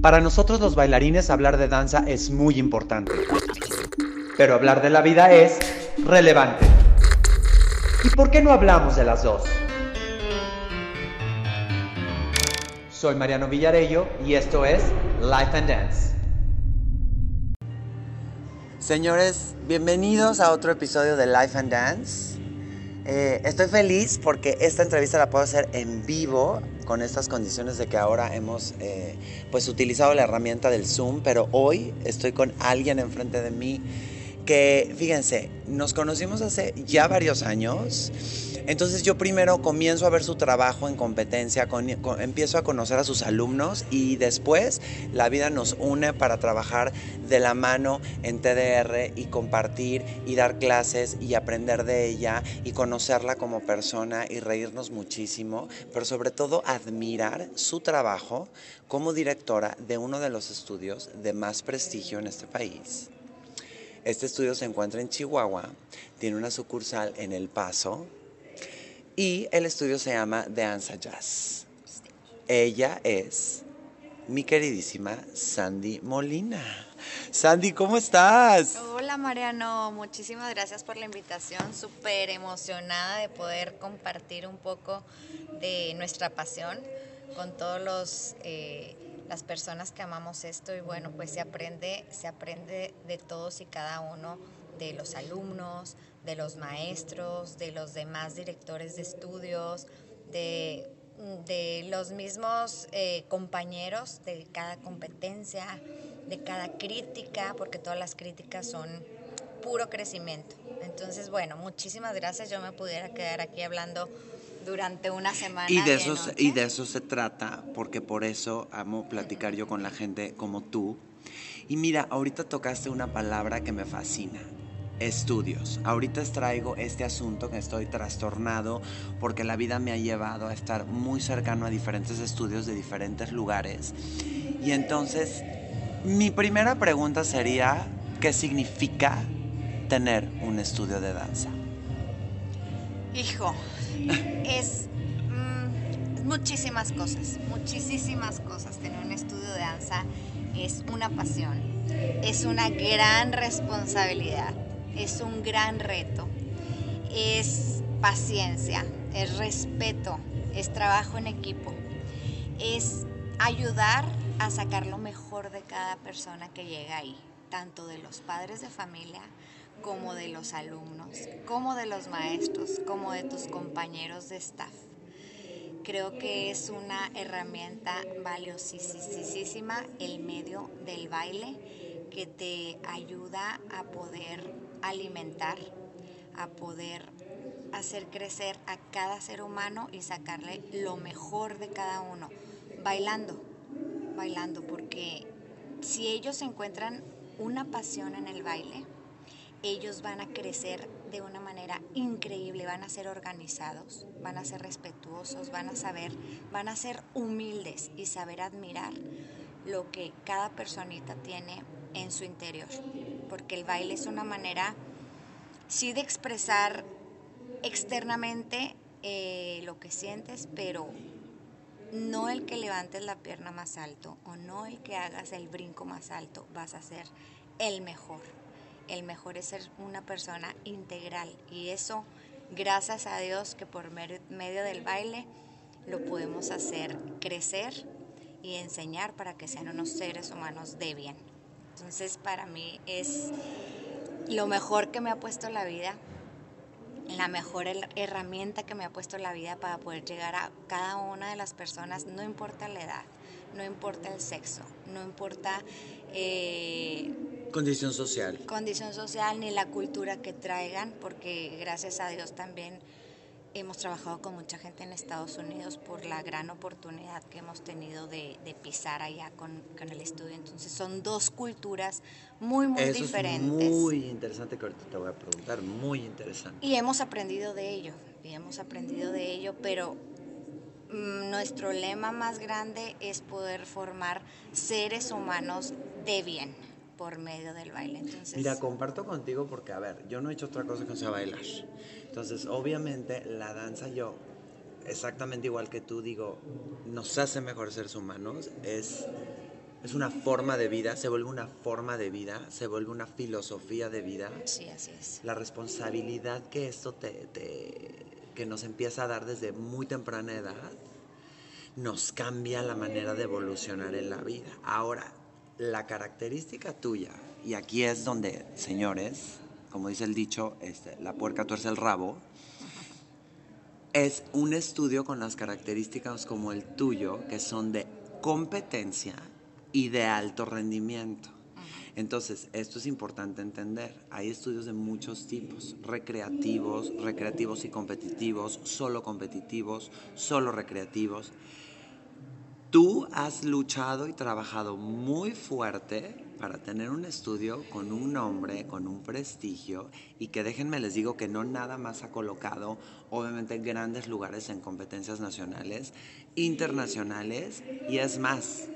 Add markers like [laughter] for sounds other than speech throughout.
Para nosotros los bailarines hablar de danza es muy importante, pero hablar de la vida es relevante. ¿Y por qué no hablamos de las dos? Soy Mariano Villarello y esto es Life and Dance. Señores, bienvenidos a otro episodio de Life and Dance. Eh, estoy feliz porque esta entrevista la puedo hacer en vivo con estas condiciones de que ahora hemos eh, pues utilizado la herramienta del Zoom, pero hoy estoy con alguien enfrente de mí que, fíjense, nos conocimos hace ya varios años. Entonces yo primero comienzo a ver su trabajo en competencia, empiezo a conocer a sus alumnos y después la vida nos une para trabajar de la mano en TDR y compartir y dar clases y aprender de ella y conocerla como persona y reírnos muchísimo, pero sobre todo admirar su trabajo como directora de uno de los estudios de más prestigio en este país. Este estudio se encuentra en Chihuahua, tiene una sucursal en El Paso y el estudio se llama Danza Jazz. Ella es mi queridísima Sandy Molina. Sandy, ¿cómo estás? Hola Mariano, muchísimas gracias por la invitación, súper emocionada de poder compartir un poco de nuestra pasión con todos los... Eh, las personas que amamos esto y bueno, pues se aprende, se aprende de todos y cada uno, de los alumnos, de los maestros, de los demás directores de estudios, de, los mismos eh, compañeros de cada competencia, de cada crítica, porque todas las críticas son puro crecimiento. Entonces, bueno, muchísimas gracias. Yo me pudiera quedar aquí hablando durante una semana. Y de, eso, y de eso se trata, porque por eso amo platicar yo con la gente como tú. Y mira, ahorita tocaste una palabra que me fascina. Estudios. Ahorita traigo este asunto que estoy trastornado porque la vida me ha llevado a estar muy cercano a diferentes estudios de diferentes lugares. Y entonces, mi primera pregunta sería, ¿qué significa tener un estudio de danza? Hijo, es mm, muchísimas cosas, muchísimas cosas. Tener un estudio de danza es una pasión, es una gran responsabilidad, es un gran reto, es paciencia, es respeto, es trabajo en equipo, es ayudar a sacar lo mejor de cada persona que llega ahí, tanto de los padres de familia como de los alumnos, como de los maestros, como de tus compañeros de staff. Creo que es una herramienta valiosísima el medio del baile que te ayuda a poder alimentar, a poder hacer crecer a cada ser humano y sacarle lo mejor de cada uno, bailando, bailando, porque si ellos encuentran una pasión en el baile, ellos van a crecer de una manera increíble, van a ser organizados, van a ser respetuosos, van a saber, van a ser humildes y saber admirar lo que cada personita tiene en su interior. Porque el baile es una manera, sí, de expresar externamente eh, lo que sientes, pero no el que levantes la pierna más alto o no el que hagas el brinco más alto, vas a ser el mejor el mejor es ser una persona integral y eso, gracias a Dios que por medio del baile lo podemos hacer crecer y enseñar para que sean unos seres humanos de bien. Entonces para mí es lo mejor que me ha puesto la vida, la mejor herramienta que me ha puesto la vida para poder llegar a cada una de las personas, no importa la edad, no importa el sexo, no importa... Eh, condición social. Condición social ni la cultura que traigan, porque gracias a Dios también hemos trabajado con mucha gente en Estados Unidos por la gran oportunidad que hemos tenido de, pisar allá con, el estudio. Entonces son dos culturas muy, muy Eso diferentes. Es muy interesante que ahorita te voy a preguntar, muy interesante. Y hemos aprendido de ello, y hemos aprendido de ello, pero Mm, nuestro lema más grande es poder formar seres humanos de bien por medio del baile. Entonces, Mira, comparto contigo porque, a ver, yo no he hecho otra cosa que no sea bailar. Entonces, obviamente, la danza yo, exactamente igual que tú, digo, nos hace mejores seres humanos, es es una forma de vida, se vuelve una forma de vida, se vuelve una filosofía de vida. Sí, así es. La responsabilidad que esto te, te- que nos empieza a dar desde muy temprana edad nos cambia la manera de evolucionar en la vida. Ahora, la característica tuya, y aquí es donde, señores, como dice el dicho, este, la puerca tuerce el rabo, es un estudio con las características como el tuyo, que son de competencia y de alto rendimiento. Entonces, esto es importante entender. Hay estudios de muchos tipos, recreativos, recreativos y competitivos, solo competitivos, solo recreativos. Tú has luchado y trabajado muy fuerte para tener un estudio con un nombre, con un prestigio y que déjenme les digo que no nada más ha colocado obviamente grandes lugares en competencias nacionales, internacionales y es más,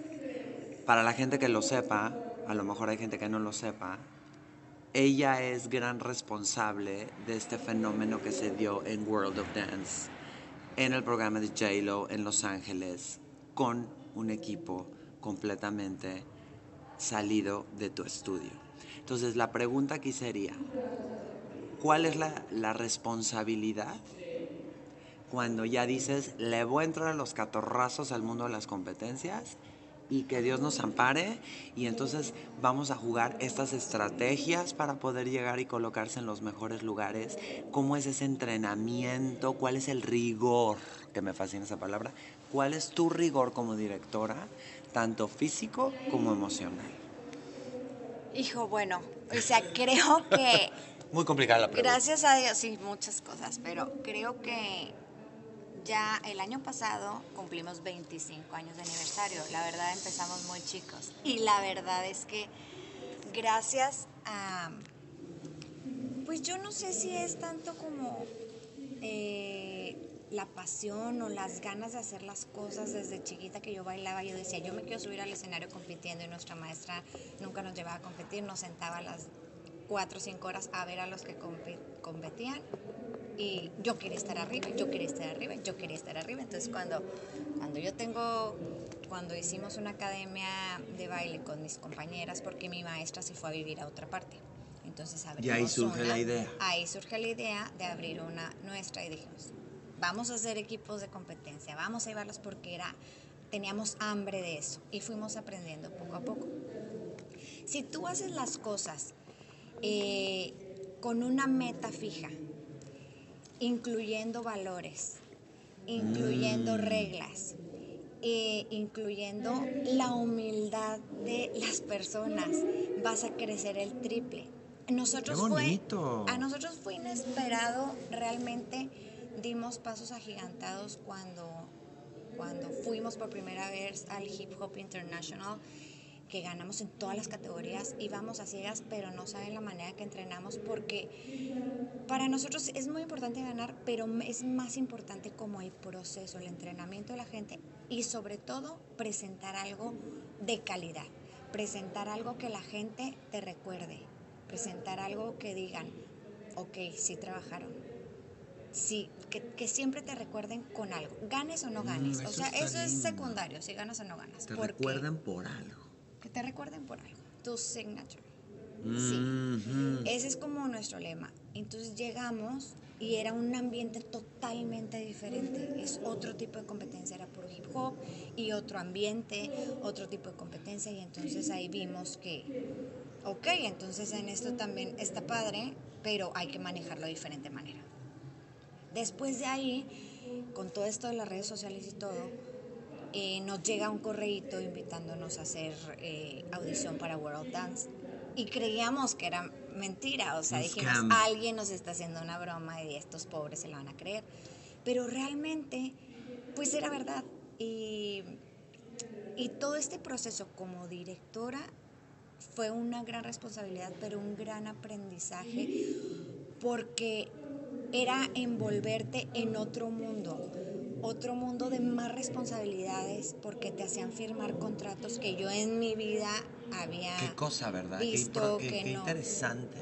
para la gente que lo sepa, a lo mejor hay gente que no lo sepa, ella es gran responsable de este fenómeno que se dio en World of Dance, en el programa de J-Lo en Los Ángeles, con un equipo completamente salido de tu estudio. Entonces la pregunta aquí sería, ¿cuál es la, la responsabilidad cuando ya dices, le voy a entrar a los catorrazos al mundo de las competencias y que Dios nos ampare y entonces vamos a jugar estas estrategias para poder llegar y colocarse en los mejores lugares? ¿Cómo es ese entrenamiento? ¿Cuál es el rigor? Que me fascina esa palabra. ¿Cuál es tu rigor como directora, tanto físico como emocional? Hijo, bueno, o sea, [laughs] creo que [laughs] Muy complicada la pregunta. Gracias a Dios, sí, muchas cosas, pero creo que ya el año pasado cumplimos 25 años de aniversario. La verdad empezamos muy chicos. Y la verdad es que gracias a... Pues yo no sé si es tanto como eh, la pasión o las ganas de hacer las cosas desde chiquita que yo bailaba. Yo decía, yo me quiero subir al escenario compitiendo y nuestra maestra nunca nos llevaba a competir, nos sentaba a las cuatro o cinco horas a ver a los que competían y yo quería estar arriba, yo quería estar arriba, yo quería estar arriba. Entonces cuando, cuando yo tengo, cuando hicimos una academia de baile con mis compañeras, porque mi maestra se fue a vivir a otra parte. Entonces abrimos ahí surge una- la idea. Ahí surge la idea de abrir una nuestra y dijimos, vamos a hacer equipos de competencia, vamos a llevarlos porque era, teníamos hambre de eso y fuimos aprendiendo poco a poco. Si tú haces las cosas eh, con una meta fija, incluyendo valores, incluyendo reglas, eh, incluyendo la humildad de las personas, vas a crecer el triple. Nosotros ¡Qué fue, a nosotros fue inesperado, realmente dimos pasos agigantados cuando, cuando fuimos por primera vez al Hip Hop International que ganamos en todas las categorías, íbamos a ciegas, pero no saben la manera que entrenamos porque para nosotros es muy importante ganar, pero es más importante como el proceso, el entrenamiento de la gente y sobre todo presentar algo de calidad, presentar algo que la gente te recuerde, presentar algo que digan, ok, sí trabajaron. Sí, que, que siempre te recuerden con algo, ganes o no ganes. Mm, o eso sea, eso es lindo. secundario, si ganas o no ganas. Te recuerdan por algo. que te recuerden por algo, tu signature. Mhm. Ese es como nuestro lema. Entonces llegamos y era un ambiente totalmente diferente. Es otro tipo de competencia, era por hip hop y otro ambiente, otro tipo de competencia. Y entonces ahí vimos que, ok, entonces en esto también está padre, pero hay que manejarlo de diferente manera. Después de ahí, con todo esto de las redes sociales y todo, eh, nos llega un correíto invitándonos a hacer eh, audición para World Dance. Y creíamos que era mentira, o sea, Un dijimos, scam. alguien nos está haciendo una broma y estos pobres se la van a creer. Pero realmente, pues era verdad. Y, y todo este proceso como directora fue una gran responsabilidad, pero un gran aprendizaje, porque era envolverte en otro mundo, otro mundo de más responsabilidades, porque te hacían firmar contratos que yo en mi vida había Qué cosa, ¿verdad? visto qué, qué- que qué no. interesante.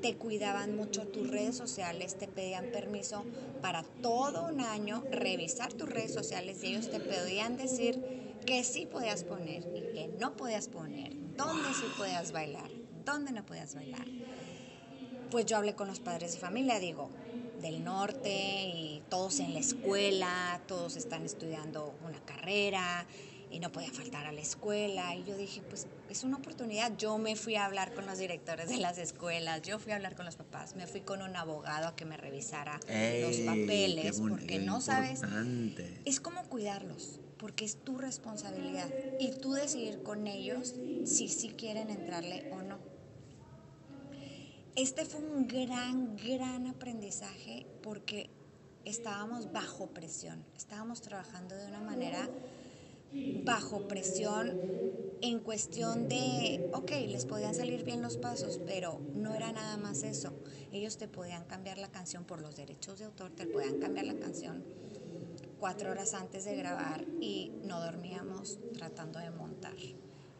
Te cuidaban mucho tus redes sociales, te pedían permiso para todo un año revisar tus redes sociales y ellos te podían decir qué sí podías poner y qué no podías poner, dónde sí podías bailar, dónde no podías bailar. Pues yo hablé con los padres de familia, digo, del norte y todos en la escuela, todos están estudiando una carrera y no podía faltar a la escuela. Y yo dije, pues es una oportunidad. Yo me fui a hablar con los directores de las escuelas, yo fui a hablar con los papás, me fui con un abogado a que me revisara los papeles, porque no sabes. Es como cuidarlos, porque es tu responsabilidad y tú decidir con ellos si sí quieren entrarle o no. Este fue un gran, gran aprendizaje porque estábamos bajo presión, estábamos trabajando de una manera bajo presión en cuestión de, ok, les podían salir bien los pasos, pero no era nada más eso. Ellos te podían cambiar la canción por los derechos de autor, te podían cambiar la canción cuatro horas antes de grabar y no dormíamos tratando de montar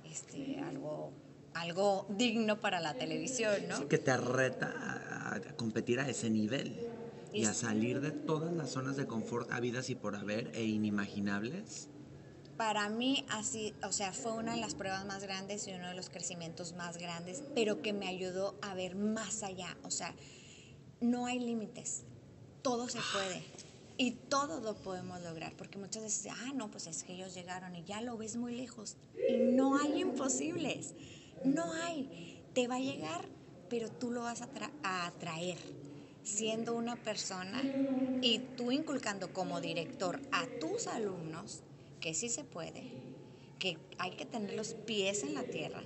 este, algo, algo digno para la televisión, ¿no? que te reta a, competir a ese nivel y a salir de todas las zonas de confort habidas y por haber e inimaginables para mí así, o sea, fue una de las pruebas más grandes y uno de los crecimientos más grandes, pero que me ayudó a ver más allá. O sea, no hay límites, todo se puede y todo lo podemos lograr, porque muchas veces, ah, no, pues es que ellos llegaron y ya lo ves muy lejos. Y no hay imposibles, no hay. Te va a llegar, pero tú lo vas a, atraer siendo una persona y tú inculcando como director a tus alumnos que sí se puede, que hay que tener los pies en la tierra.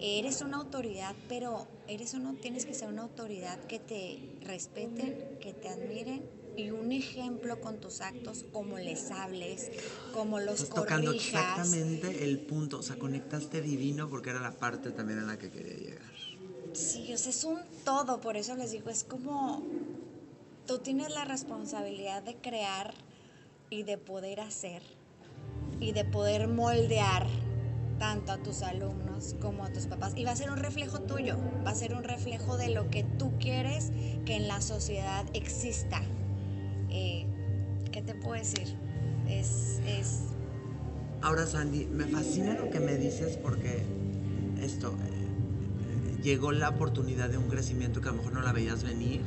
Eres una autoridad, pero eres uno, tienes que ser una autoridad que te respeten, que te admiren y un ejemplo con tus actos, como les hables, como los Estás tocando exactamente el punto, o sea, conectaste divino porque era la parte también en la que quería llegar. Sí, o sea, es un todo, por eso les digo, es como tú tienes la responsabilidad de crear y de poder hacer y de poder moldear tanto a tus alumnos como a tus papás. Y va a ser un reflejo tuyo, va a ser un reflejo de lo que tú quieres que en la sociedad exista. Eh, ¿Qué te puedo decir? Es, es... Ahora, Sandy, me fascina lo que me dices porque esto, eh, llegó la oportunidad de un crecimiento que a lo mejor no la veías venir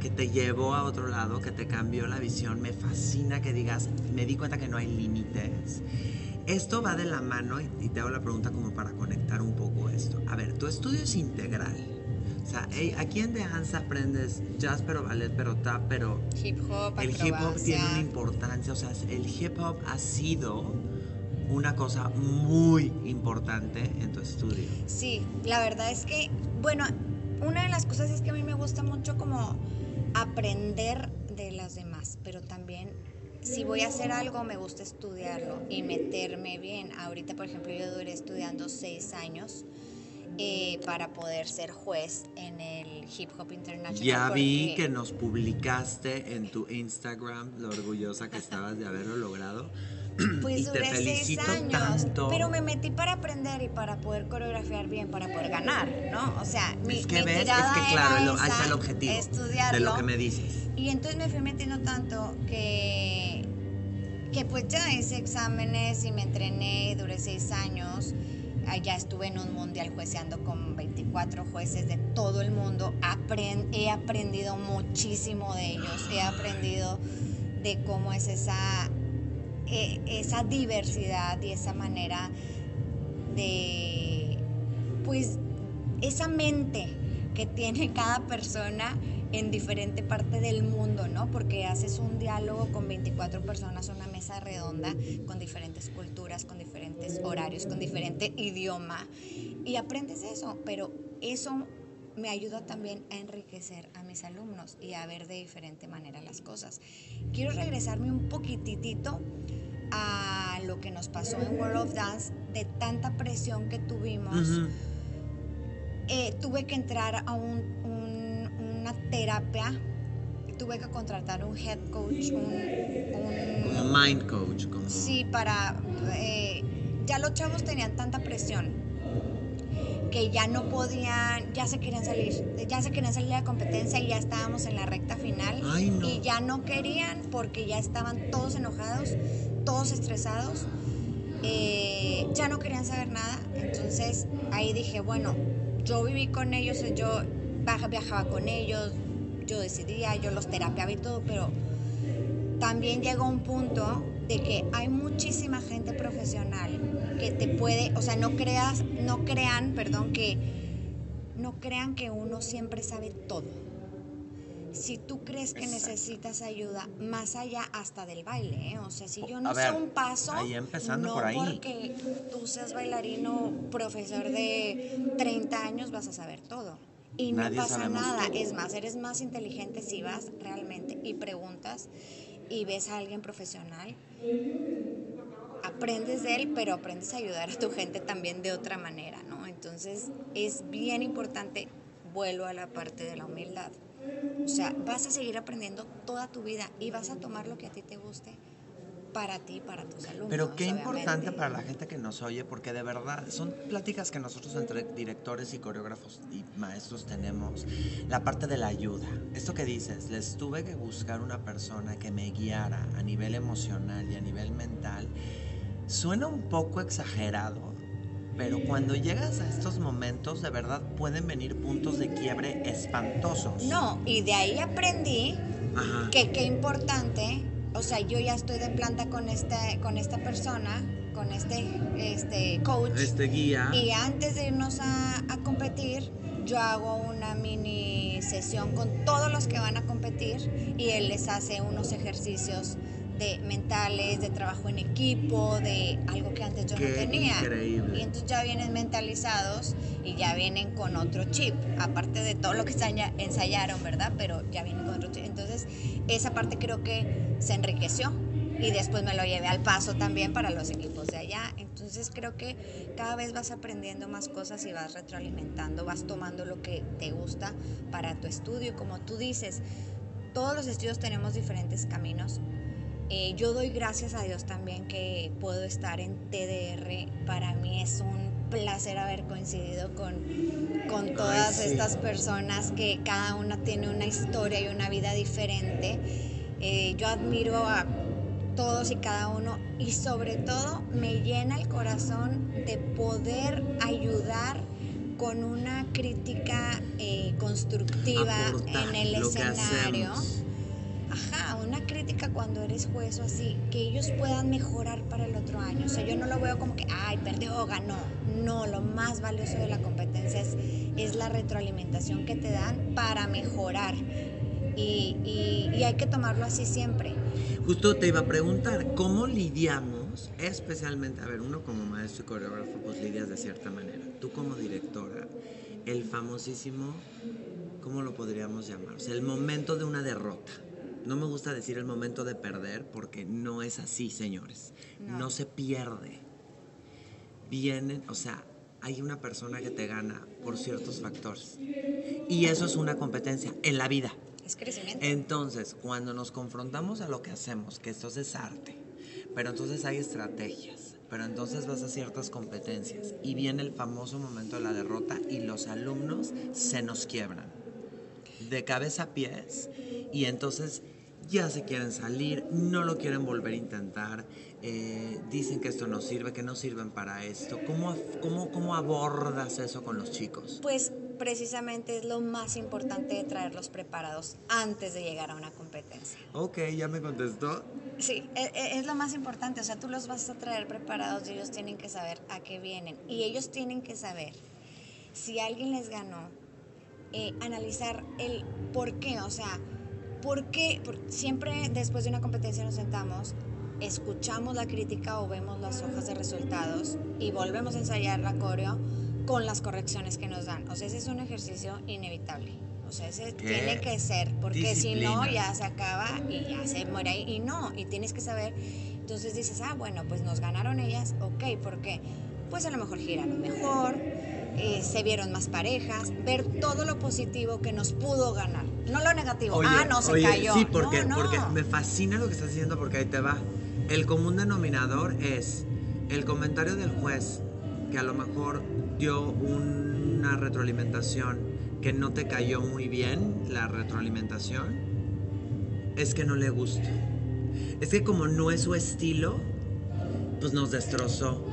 que te llevó a otro lado, que te cambió la visión. Me fascina que digas, me di cuenta que no hay límites. Esto va de la mano y, te hago la pregunta como para conectar un poco esto. A ver, tu estudio es integral. O sea, aquí en The aprendes jazz, pero ballet, pero tap, pero... Hip hop, El hip hop tiene una importancia. O sea, el hip hop ha sido una cosa muy importante en tu estudio. Sí, la verdad es que, bueno, una de las cosas es que a mí me gusta mucho como aprender de las demás, pero también si voy a hacer algo me gusta estudiarlo y meterme bien. Ahorita, por ejemplo, yo duré estudiando seis años. Eh, para poder ser juez en el Hip Hop International. Ya vi que nos publicaste en tu Instagram lo orgullosa que estabas de haberlo logrado. [clears throat] Pues duré seis años, pero me metí para aprender y para poder coreografiar bien, para poder ganar, ¿no? O sea, mi, es que ves, es que claro, ahí está el objetivo de lo que me dices. Y entonces me fui metiendo tanto que, que pues ya hice exámenes y me entrené, duré seis años. Ya estuve en un mundial jueceando con 24 jueces de todo el mundo. he aprendido muchísimo de ellos. He aprendido de cómo es esa eh, esa diversidad y esa manera de, pues, esa mente que tiene cada persona en diferente parte del mundo, ¿no? Porque haces un diálogo con 24 personas, una mesa redonda, con diferentes culturas, con diferentes horarios, con diferente idioma, y aprendes eso, pero eso me ayuda también a enriquecer a mis alumnos y a ver de diferente manera las cosas. Quiero regresarme un poquitito a lo que nos pasó en World of Dance, de tanta presión que tuvimos, eh, tuve que entrar a una terapia, tuve que contratar un head coach, un... mind coach. Como... Sí, para... Eh, ya los chavos tenían tanta presión que ya no podían, ya se querían salir, ya se querían salir de la competencia y ya estábamos en la recta final y ya no querían porque ya estaban todos enojados, todos estresados eh, ya no querían saber nada. Entonces ahí dije, bueno, yo viví con ellos, yo viajaba con ellos, yo decidía, yo los terapiaba y todo, pero también llegó un punto de que hay muchísima gente profesional que te puede, o sea, no creas, no crean, perdón, que no crean que uno siempre sabe todo. Si tú crees que necesitas ayuda, más allá hasta del baile, ¿eh? o sea, si yo no sé un paso, ahí empezando no por ahí. porque tú seas bailarino, profesor de 30 años, vas a saber todo. Y no pasa nada. Es más, eres más inteligente si vas realmente y preguntas y ves a alguien profesional. Aprendes de él, pero aprendes a ayudar a tu gente también de otra manera, ¿no? Entonces es bien importante, vuelvo a la parte de la humildad. O sea, vas a seguir aprendiendo toda tu vida y vas a tomar lo que a ti te guste para ti, para tus alumnos. Pero qué importante para la gente que nos oye, porque de verdad son pláticas que nosotros entre directores y coreógrafos y maestros tenemos, la parte de la ayuda. Esto que dices, les tuve que buscar una persona que me guiara a nivel emocional y a nivel mental, suena un poco exagerado, pero cuando llegas a estos momentos, de verdad pueden venir puntos de quiebre espantosos. No, y de ahí aprendí que qué importante o sea, yo ya estoy de planta con esta, con esta persona, con este, este coach. Este guía. Y antes de irnos a, a competir, yo hago una mini sesión con todos los que van a competir y él les hace unos ejercicios de mentales, de trabajo en equipo, de algo que antes yo no tenía. Increíble. Y entonces ya vienen mentalizados y ya vienen con otro chip, aparte de todo lo que ensayaron, ¿verdad? Pero ya vienen con otro chip. Entonces, esa parte creo que se enriqueció y después me lo llevé al paso también para los equipos de allá. Entonces creo que cada vez vas aprendiendo más cosas y vas retroalimentando, vas tomando lo que te gusta para tu estudio. Y como tú dices, todos los estudios tenemos diferentes caminos eh, yo doy gracias a Dios también que puedo estar en TDR. Para mí es un placer haber coincidido con, con todas estas personas que cada una tiene una historia y una vida diferente. Eh, yo admiro a todos y cada uno y sobre todo me llena el corazón de poder ayudar con una crítica eh, constructiva en el escenario ajá, una crítica cuando eres juez o así, que ellos puedan mejorar para el otro año. O sea, yo no lo veo como que, ay, perdió o ganó. No, lo más valioso de la competencia es, es la retroalimentación que te dan para mejorar. Y, y, hay que tomarlo así siempre. Justo te iba a preguntar, ¿cómo lidiamos, especialmente, a ver, uno como maestro y coreógrafo, pues lidias de cierta manera. Tú como directora, el famosísimo, ¿cómo lo podríamos llamar? O sea, el momento de una derrota no me gusta decir el momento de perder porque no es así, señores. No, se pierde. Vienen, o sea, hay una persona que te gana por ciertos factores. Y eso es una competencia en la vida. Es crecimiento. Entonces, cuando nos confrontamos a lo que hacemos, que esto es arte, pero entonces hay estrategias, pero entonces vas a ciertas competencias y viene el famoso momento de la derrota y los alumnos se nos quiebran de cabeza a pies y entonces ya se quieren salir, no lo quieren volver a intentar, eh, dicen que esto no sirve, que no sirven para esto. ¿Cómo, cómo, ¿Cómo abordas eso con los chicos? Pues precisamente es lo más importante de traerlos preparados antes de llegar a una competencia. Ok, ya me contestó. Sí, e, e, es, lo más importante, o sea, tú los vas a traer preparados y ellos tienen que saber a qué vienen. Y ellos tienen que saber si alguien les ganó, eh, analizar el por qué, o sea, porque siempre después de una competencia nos sentamos, escuchamos la crítica o vemos las hojas de resultados y volvemos a ensayar la coreo con las correcciones que nos dan. O sea, ese es un ejercicio inevitable. O sea, ese tiene que ser, porque si no ya se acaba y ya se muere ahí. Y no, y tienes que saber. Entonces dices, ah, bueno, pues nos ganaron ellas, ok, ¿por qué? Pues a lo mejor giraron mejor, eh, se vieron más parejas, ver todo lo positivo que nos pudo ganar, no lo negativo. ah, no se cayó. Sí, porque, porque me fascina lo que estás diciendo porque ahí te va. El común denominador es el comentario del juez que a lo mejor dio una retroalimentación que no te cayó muy bien, la retroalimentación, es que no le gusta. Es que como no es su estilo, pues nos destrozó.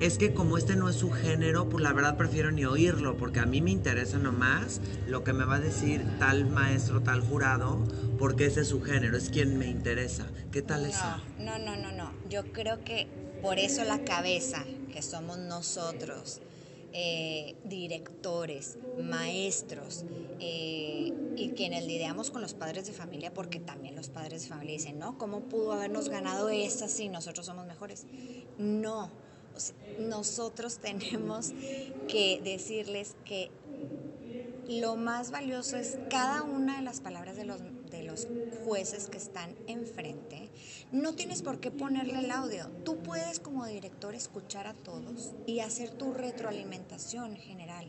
Es que como este no es su género, pues la verdad prefiero ni oírlo, porque a mí me interesa nomás lo que me va a decir tal maestro, tal jurado, porque ese es su género, es quien me interesa. ¿Qué tal eso? No, no, no, no. Yo creo que por eso la cabeza, que somos nosotros, eh, directores, maestros, eh, y quienes lidiamos con los padres de familia, porque también los padres de familia dicen, ¿no? ¿Cómo pudo habernos ganado esta si nosotros somos mejores? No, nosotros tenemos que decirles que lo más valioso es cada una de las palabras de los, de los jueces que están enfrente no tienes por qué ponerle el audio. Tú puedes como director escuchar a todos y hacer tu retroalimentación general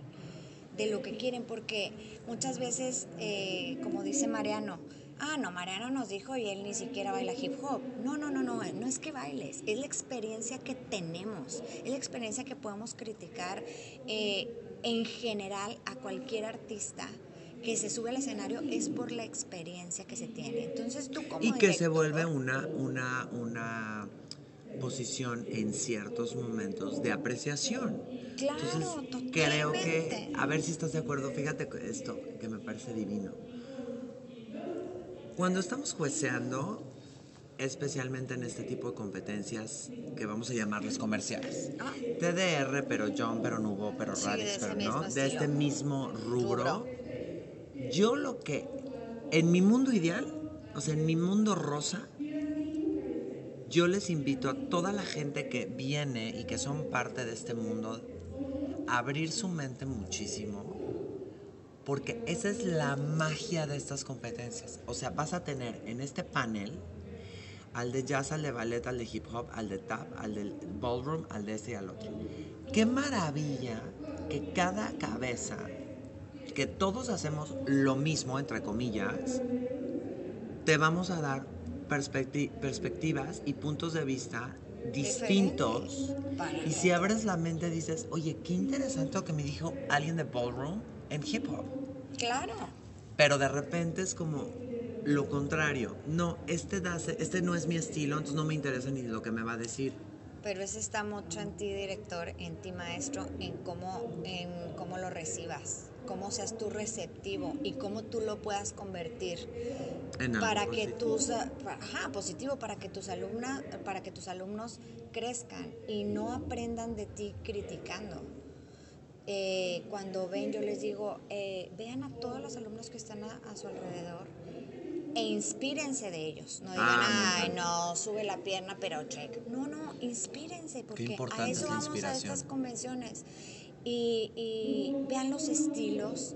de lo que quieren, porque muchas veces, eh, como dice Mariano, ah, no, Mariano nos dijo y él ni siquiera baila hip hop. No, no, no, no, no es que bailes, es la experiencia que tenemos, es la experiencia que podemos criticar eh, en general a cualquier artista que se sube al escenario es por la experiencia que se tiene. Entonces tú como Y que se vuelve una, una, una posición en ciertos momentos de apreciación. Claro, Entonces, creo que, a ver si estás de acuerdo, fíjate esto que me parece divino. Cuando estamos jueceando, especialmente en este tipo de competencias que vamos a llamarles comerciales. Ah. TDR, pero John, pero Nubo, pero sí, pero no, de este mismo rubro yo lo que, en mi mundo ideal, o sea, en mi mundo rosa, yo les invito a toda la gente que viene y que son parte de este mundo a abrir su mente muchísimo, porque esa es la magia de estas competencias. O sea, vas a tener en este panel al de jazz, al de ballet, al de hip hop, al de tap, al del ballroom, al de este y al otro. Qué maravilla que cada cabeza que todos hacemos lo mismo, entre comillas, te vamos a dar perspectivas y puntos de vista distintos. Y si abres la mente dices, oye, qué interesante lo que me dijo alguien de ballroom en hip hop. Claro. Pero de repente es como lo contrario. No, este, este no es mi estilo, entonces no me interesa ni lo que me va a decir. Pero eso está mucho en ti, director, en ti, maestro, en cómo, en cómo lo recibas cómo seas tú receptivo y cómo tú lo puedas convertir para que tus ajá, positivo para que tus alumnas para que tus alumnos crezcan y no aprendan de ti criticando eh, cuando ven yo les digo eh, vean a todos los alumnos que están a, su alrededor e inspírense de ellos. No digan, ah, ay, no, sube la pierna, pero check. No, no, inspírense, porque a eso vamos a estas convenciones y, vean los estilos,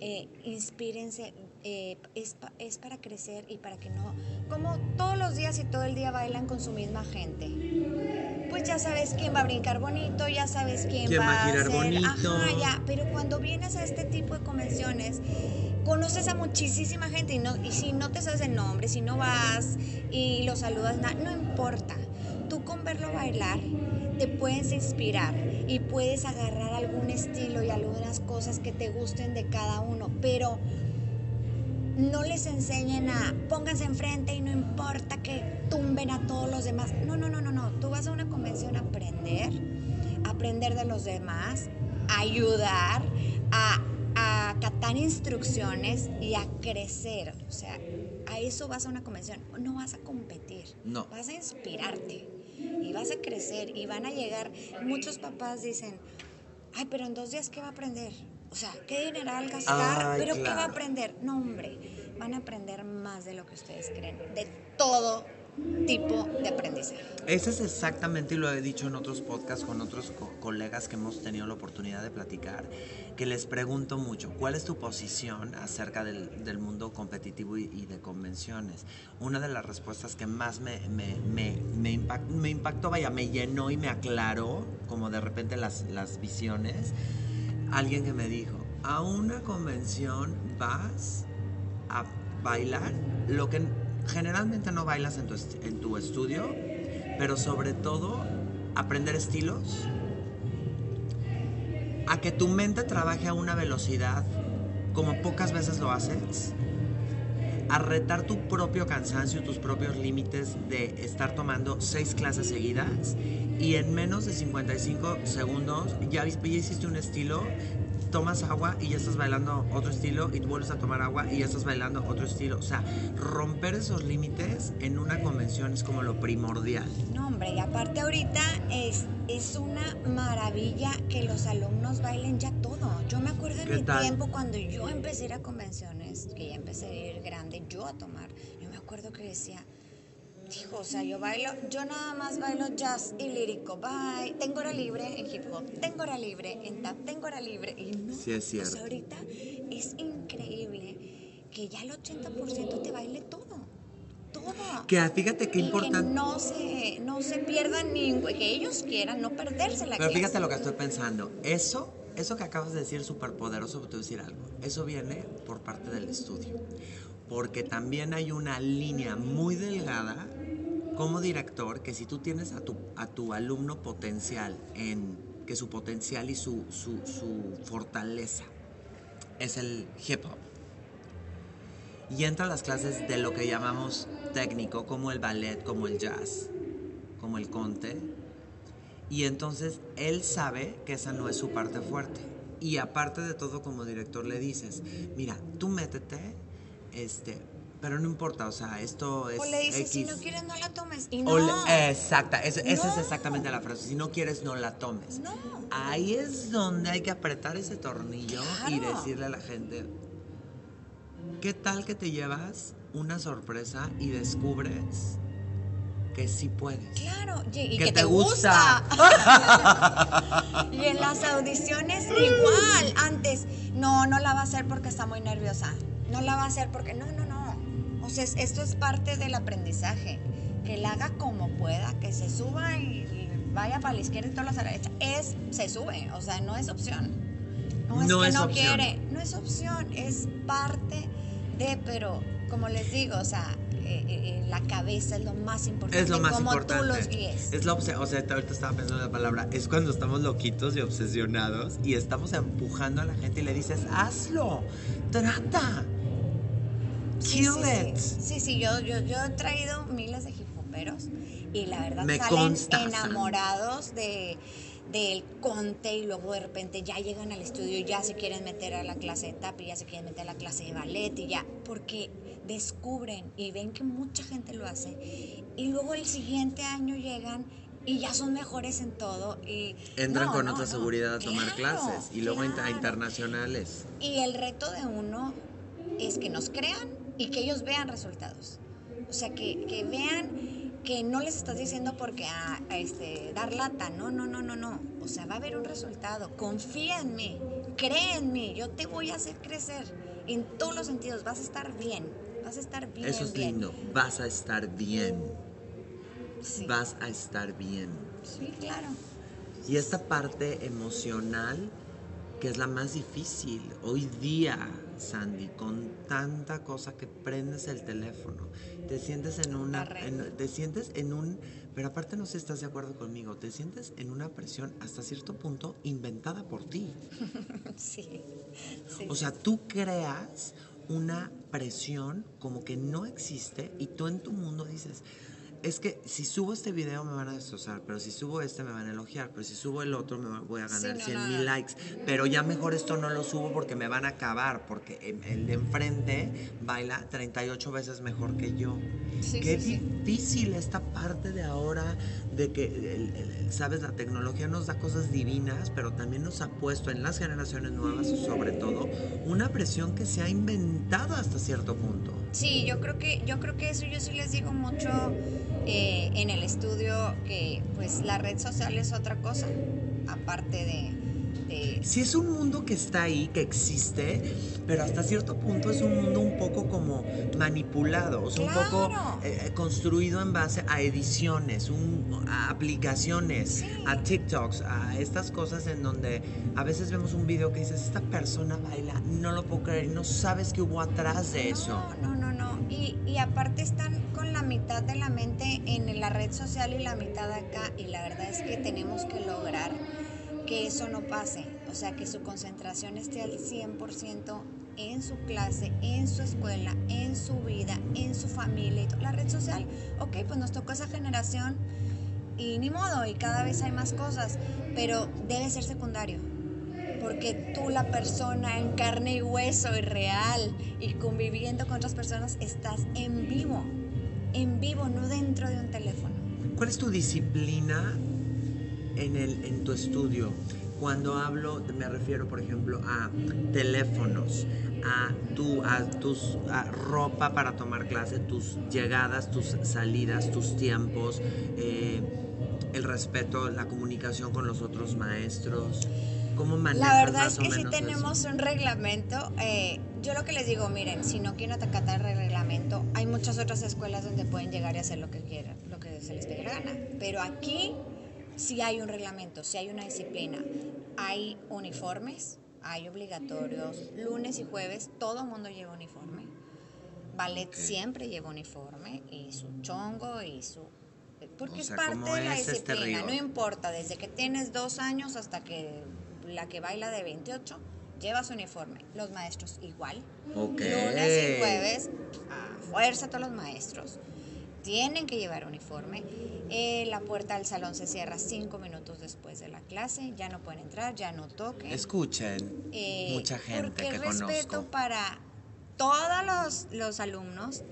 eh, inspírense, eh, es, es, para crecer y para que no, como todos los días y todo el día bailan con su misma gente. Pues ya sabes quién va a brincar bonito, ya sabes quién, va, a girar bonito. Ajá, ya, pero cuando vienes a este tipo de convenciones, conoces a muchísima gente y, no, y si no te sabes el nombre, si no vas y lo saludas, no importa. Tú con verlo bailar te puedes inspirar y puedes agarrar algún estilo y algunas cosas que te gusten de cada uno, pero no les enseñen a pónganse enfrente y no importa que tumben a todos los demás. No, no, no, no, no. Tú vas a una convención a aprender, aprender de los demás, ayudar, a, a acatar instrucciones y a crecer. O sea, a eso vas a una convención. No vas a competir. No. Vas a inspirarte y vas a crecer y van a llegar. Muchos papás dicen, ay, pero en dos días, ¿qué va a aprender? O sea, ¿qué dineral gastar? ¿Pero qué va a aprender? No, hombre, van a aprender más de lo que ustedes creen, de todo tipo de aprendizaje. Eso es exactamente, y lo he dicho en otros podcasts con otros colegas que hemos tenido la oportunidad de platicar, que les pregunto mucho, ¿cuál es tu posición acerca del, del mundo competitivo y, de convenciones? Una de las respuestas que más me, me, me, me, me impactó, vaya, me llenó y me aclaró, como de repente las, las visiones, alguien que me dijo, a una convención vas a bailar lo que generalmente no bailas en tu, en tu estudio, pero sobre todo aprender estilos, a que tu mente trabaje a una velocidad como pocas veces lo haces, a retar tu propio cansancio, tus propios límites de estar tomando seis clases seguidas y en menos de 55 segundos ya, ya hiciste un estilo tomas agua y ya estás bailando otro estilo y vuelves a tomar agua y ya estás bailando otro estilo. O sea, romper esos límites en una convención es como lo primordial. No, hombre, y aparte ahorita es, es una maravilla que los alumnos bailen ya todo. Yo me acuerdo en mi tiempo cuando yo empecé a ir a convenciones, que ya empecé a ir grande, yo a tomar, yo me acuerdo que decía Hijo, o sea, yo bailo, yo nada más bailo jazz y lírico. Bye. Tengo hora libre en hip hop, tengo hora libre en tap, tengo hora libre. Y no, sí, es cierto. O sea, ahorita es increíble que ya el 80% te baile todo. Todo. Que fíjate qué importante. Que no se, no se pierdan ni que ellos quieran no perderse la Pero fíjate lo que estoy pensando. Eso, eso que acabas de decir, súper poderoso, te voy a decir algo. Eso viene por parte del estudio porque también hay una línea muy delgada como director que si tú tienes a tu, a tu alumno potencial en que su potencial y su, su, fortaleza es el hip hop y entra a las clases de lo que llamamos técnico como el ballet, como el jazz, como el conte y entonces él sabe que esa no es su parte fuerte. Y aparte de todo como director le dices, mira, tú métete este, pero no importa, o sea, esto es. O le dices, si no quieres, no la tomes. Y no. exacta, esa es exactamente la frase. Si no quieres, no la tomes. No. Ahí es donde hay que apretar ese tornillo y decirle a la gente: ¿qué tal que te llevas una sorpresa y descubres que sí puedes? Claro, y, que, te, gusta. [laughs] y en las audiciones, igual. Antes, no, no la va a hacer porque está muy nerviosa no la va a hacer porque no, no. O sea, esto es parte del aprendizaje. Que la haga como pueda, que se suba y, vaya para la izquierda y todas las a la derecha. Es, se sube, o sea, no es opción. No es que no quiere, no es opción, es parte de, pero como les digo, o sea, eh, eh, eh, la cabeza es lo más importante. Es lo más como importante. tú los guíes. Es la o sea, ahorita estaba pensando en la palabra, es cuando estamos loquitos y obsesionados y estamos empujando a la gente y le dices, hazlo, trata. Kill sí, Sí, sí, yo, yo, yo, he traído miles de hipoperos y la verdad salen enamorados de del conte y luego de repente ya llegan al estudio y ya se quieren meter a la clase de tap y ya se quieren meter a la clase de ballet y ya, porque descubren y ven que mucha gente lo hace y luego el siguiente año llegan y ya son mejores en todo y entran con otra seguridad a tomar clases y luego a internacionales. Y el reto de uno es que nos crean y que ellos vean resultados. O sea, que, que vean que no les estás diciendo porque a, este, dar lata, no, no, no, no, no. O sea, va a haber un resultado. Confía en mí, cree en mí, yo te voy a hacer crecer en todos los sentidos. Vas a estar bien, vas a estar bien. Eso es lindo, vas a estar bien. Vas a estar bien. Sí, claro. Y esta parte emocional, que es la más difícil hoy día, Sandy, con tanta cosa que prendes el teléfono, te sientes en una, te sientes en un, pero aparte no sé si estás de acuerdo conmigo, te sientes en una presión hasta cierto punto inventada por ti. [laughs] sí. O sea, tú creas una presión como que no existe y tú en tu mundo dices, es que si subo este video me van a destrozar, pero si subo este me van a elogiar, pero si subo el otro me voy a ganar 100 mil likes, pero ya mejor esto no lo subo porque me van a acabar, porque el de enfrente baila 38 veces mejor que yo. Qué difícil esta parte de ahora de que, sabes, la tecnología nos da cosas divinas, pero también nos ha puesto en las generaciones nuevas, sobre todo, una presión que se ha inventado hasta cierto punto. Sí, yo creo que, yo creo que eso yo sí les digo mucho eh, en el estudio que pues la red social es otra cosa, aparte de, Sí. Es un mundo que está ahí, que existe, pero hasta cierto punto es un mundo un poco como manipulado, o sea, un poco eh, eh, construido en base a ediciones, a aplicaciones, a TikToks, a estas cosas en donde a veces vemos un video que dices, esta persona baila, no lo puedo creer, no sabes qué hubo atrás de eso. No, no, no, Y, y aparte están con la mitad de la mente en la red social y la mitad acá, y la verdad es que tenemos que lograr que eso no pase, o sea, que su concentración esté al 100% en su clase, en su escuela, en su vida, en su familia. La red social, ok, pues nos tocó esa generación y ni modo, y cada vez hay más cosas, pero debe ser secundario. Porque tú, la persona en carne y hueso y real y conviviendo con otras personas, estás en vivo. En vivo, no dentro de un teléfono. ¿Cuál es tu disciplina en, el, en tu estudio? Cuando hablo, me refiero, por ejemplo, a teléfonos, a, tu, a tus ropa para tomar clase, tus llegadas, tus salidas, tus tiempos, eh, el respeto, la comunicación con los otros maestros. ¿Cómo manejas La verdad es más o que sí menos tenemos eso? un reglamento. eh, yo lo que les digo, miren, si no quieren acatar el reglamento, hay muchas otras escuelas donde pueden llegar y hacer lo que quieran, lo que se les dé la gana. Pero aquí sí hay un reglamento, sí hay una disciplina. Hay uniformes, hay obligatorios. Lunes y jueves todo el mundo lleva uniforme. Ballet siempre lleva uniforme y su chongo y su... Porque O sea, es parte ¿cómo de la es este disciplina, no importa, desde que tienes dos años hasta que la que baila de 28 lleva su uniforme. Los maestros igual. Lunes y jueves, a fuerza todos los maestros. Tienen que llevar uniforme. Eh, la puerta del salón se cierra cinco minutos después de la clase. Ya no pueden entrar, ya no toquen. Escuchen, Eh, mucha gente porque que es respeto conozco. para todos los, los alumnos,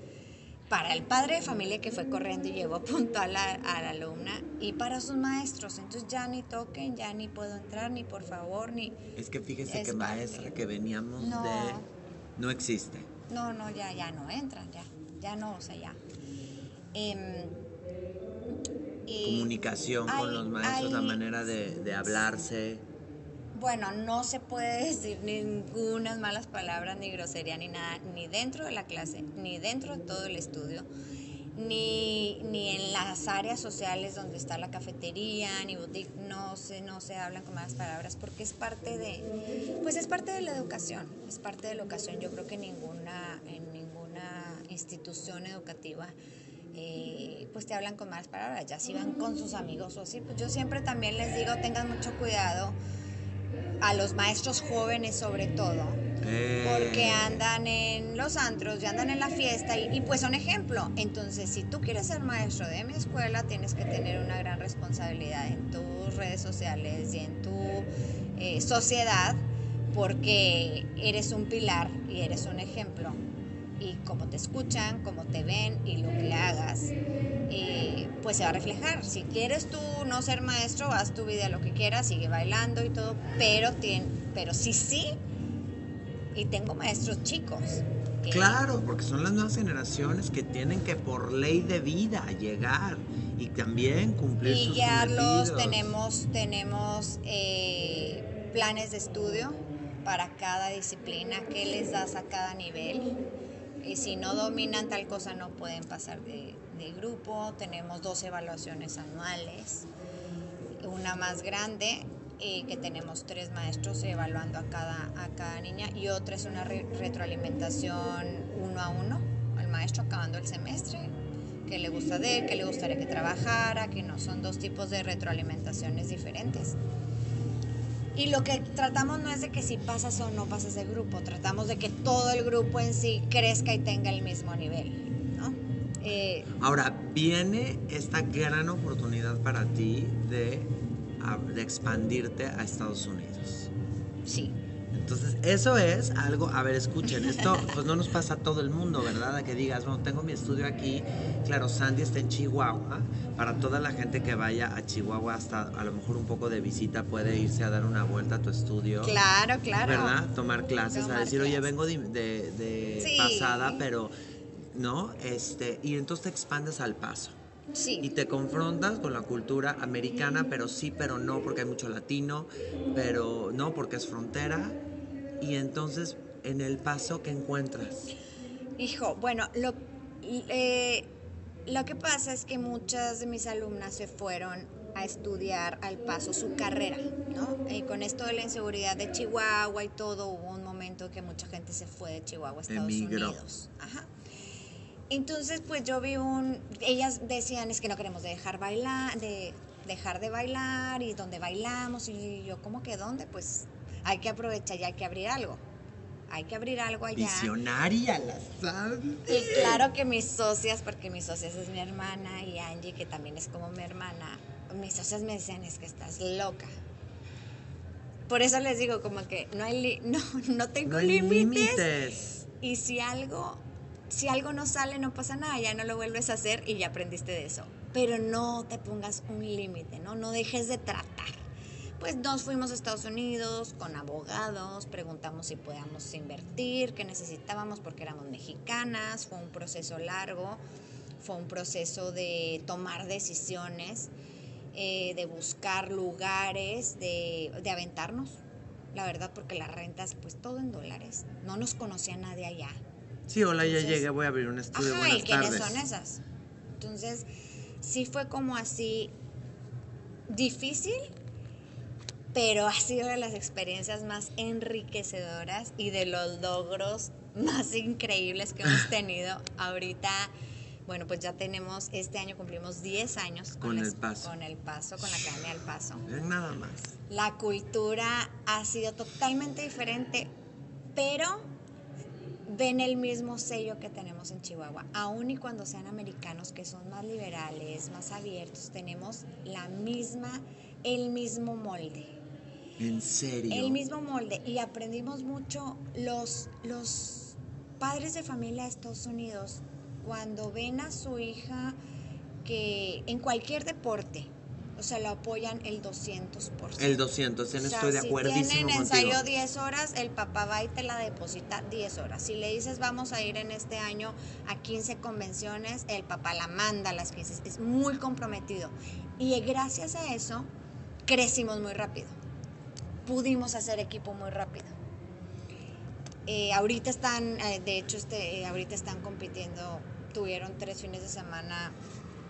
para el padre de familia que fue corriendo y llevó puntual a, a la alumna y para sus maestros. Entonces ya ni toquen, ya ni puedo entrar, ni por favor, ni... Es que fíjese Es que parte. maestra que veníamos No. de... No existe. No, no, ya, ya no entran, ya, ya no, o sea, ya. Em, y, Comunicación con los maestros, la manera de, de hablarse. Bueno, no se puede [laughs] decir ninguna malas palabras, ni grosería, ni nada, ni dentro de la clase, ni dentro de todo el estudio, ni, ni en las áreas sociales donde está la cafetería, ni boutique, no se, no se hablan con malas palabras porque es parte de, pues es parte de la educación, es parte de la educación. Yo creo que ninguna, en ninguna institución educativa eh, pues te hablan con malas palabras, ya si van con sus amigos o así, pues yo siempre también les digo, tengan mucho cuidado a los maestros jóvenes sobre todo, porque Eh, andan en los antros, ya andan en la fiesta y, y, pues son ejemplo. Entonces, si tú quieres ser maestro de mi escuela, tienes que tener una gran responsabilidad en tus redes sociales y en tu eh, sociedad, porque eres un pilar y eres un ejemplo. Y como te escuchan, como te ven y lo que hagas, eh, pues se va a reflejar. Si quieres tú no ser maestro, haz tu vida lo que quieras, sigue bailando y todo, pero, tien, pero sí, sí, y tengo maestros chicos. que- Claro, porque son las nuevas generaciones que tienen que por ley de vida llegar y también cumplir y sus guiarlos, cometidos. tenemos, tenemos eh, planes de estudio para cada disciplina, qué les das a cada nivel. Y si no dominan tal cosa no pueden pasar de, de grupo. Tenemos dos evaluaciones anuales, una más grande eh, que tenemos tres maestros evaluando a cada, a cada niña y otra es una re- retroalimentación uno a uno, al maestro acabando el semestre, que le gusta de él, que le gustaría que trabajara, que no son dos tipos de retroalimentaciones diferentes. Y lo que tratamos no es de que si pasas o no pasas de grupo, tratamos de que todo el grupo en sí crezca y tenga el mismo nivel, ¿no? Eh, Ahora, viene esta gran oportunidad para ti de, a- de expandirte a Estados Unidos. sí, Entonces, eso es algo, a ver, escuchen, esto pues no nos pasa a todo el mundo, ¿verdad? A que digas, bueno, tengo mi estudio aquí, claro, Sandy está en Chihuahua, para toda la gente que vaya a Chihuahua hasta a lo mejor un poco de visita puede irse a dar una vuelta a tu estudio. claro, claro. ¿Verdad? Tomar clases, a Tomar decir, oye, clases. vengo de, de- de Sí. pasada, pero, ¿no? Este, y entonces te expandes al paso. Sí. Y te confrontas con la cultura americana, pero sí, pero no, porque hay mucho latino, pero no, porque es frontera. Y entonces, en el paso que encuentras. Hijo, bueno, lo, eh, lo que pasa es que muchas de mis alumnas se fueron a estudiar al paso su carrera, ¿no? Y con esto de la inseguridad de Chihuahua y todo, hubo un momento que mucha gente se fue de Chihuahua a Estados. Unidos. Ajá. Entonces, pues yo vi un, ellas decían es que no queremos dejar bailar, de dejar de bailar y donde bailamos y yo como que dónde, pues hay que aprovechar y hay que abrir algo. hay que abrir algo allá. Visionaria, la Sandy. Y claro que mis socias, porque mis socias es mi hermana y Angie, que también es como mi hermana, mis socias me decían, es que estás loca. Por eso les digo, como que no hay, li- [laughs] no, no tengo No límites. Y si algo, si algo no sale, no pasa nada, ya no lo vuelves a hacer y ya aprendiste de eso. Pero no te pongas un límite, ¿no? No dejes de tratar. Pues nos fuimos a Estados Unidos con abogados, preguntamos si podíamos invertir, qué necesitábamos porque éramos mexicanas, fue un proceso largo, fue un proceso de tomar decisiones, eh, de buscar lugares, de, de aventarnos, la verdad, porque las rentas, pues todo en dólares, no nos conocía nadie allá. Sí, hola, ya Entonces- llegué, voy a abrir un estudio. Ajá, Buenas ¿y quiénes tardes. son esas? Entonces, sí fue como así difícil, pero ha sido de las experiencias más enriquecedoras y de los logros más increíbles que hemos tenido ahorita. Bueno, pues ya tenemos, este año cumplimos 10 años Con El Paso. Con el paso, con la Academia del Paso. Ven nada más. La cultura ha sido totalmente diferente, pero ven el mismo sello que tenemos en Chihuahua. Aun y cuando sean americanos, que son más liberales, más abiertos, tenemos la misma, el mismo molde. En serio. El mismo molde. Y aprendimos mucho los, los padres de familia de Estados Unidos, cuando ven a su hija que en cualquier deporte, o sea, lo apoyan el 200%. El 200, en O sea, estoy de si acuerdísimo tienen contigo. ensayo 10 horas, el papá va y te la deposita 10 horas. Si le dices vamos a ir en este año a 15 convenciones, el papá la manda a las 15. Es muy comprometido. Y gracias a eso crecimos muy rápido. Pudimos hacer equipo muy rápido. Eh, ahorita están, eh, de hecho, este, eh, ahorita están compitiendo, tuvieron tres fines de semana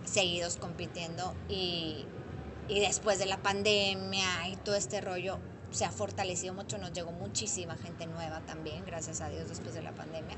seguidos compitiendo y, y después de la pandemia y todo este rollo se ha fortalecido mucho, nos llegó muchísima gente nueva también, gracias a Dios, después de la pandemia.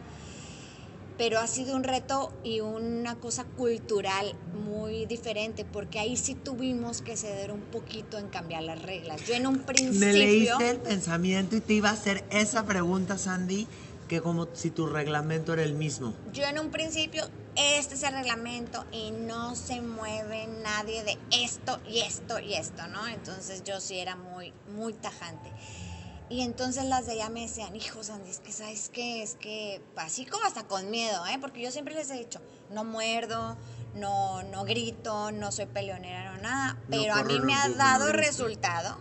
Pero ha sido un reto y una cosa cultural muy diferente, porque ahí sí tuvimos que ceder un poquito en cambiar las reglas. Yo en un principio... Me leíste el pensamiento y te iba a hacer esa pregunta, Sandy, que como si tu reglamento era el mismo. Yo en un principio, este es el reglamento y no se mueve nadie de esto y esto y esto, ¿no? Entonces yo sí era muy, muy tajante. Y entonces las de allá me decían, hijo Sandy, es que sabes qué, es que así como hasta con miedo, ¿eh? Porque yo siempre les he dicho, no muerdo, no, no grito, no soy peleonera, no nada, No pero a mí me ha dado resultado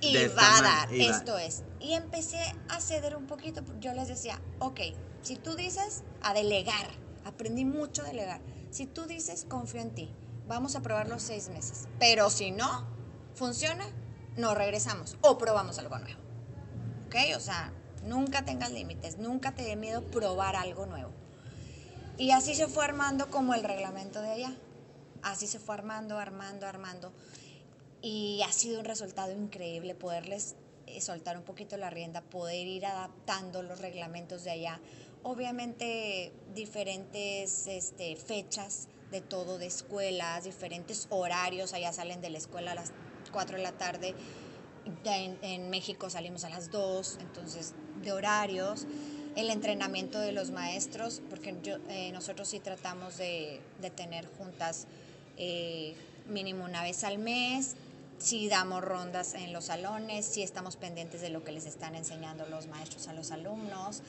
y De va a man- dar, va- esto es. Y empecé a ceder un poquito, yo les decía, ok, si tú dices a delegar, aprendí mucho a delegar, si tú dices confío en ti, vamos a probar los seis meses, pero si no funciona, no regresamos o probamos algo nuevo. ¿Ok? O sea, nunca tengas límites, nunca te dé miedo probar algo nuevo. Y así se fue armando como el reglamento de allá. Así se fue armando, armando, armando. Y ha sido un resultado increíble poderles eh, soltar un poquito la rienda, poder ir adaptando los reglamentos de allá. Obviamente diferentes este, fechas de todo, de escuelas, diferentes horarios. Allá salen de la escuela a las 4 de la tarde. En, en México salimos a las 2, entonces de horarios. El entrenamiento de los maestros, porque yo, eh, nosotros sí tratamos de, de tener juntas eh, mínimo una vez al mes, si damos rondas en los salones, si estamos pendientes de lo que les están enseñando los maestros a los alumnos,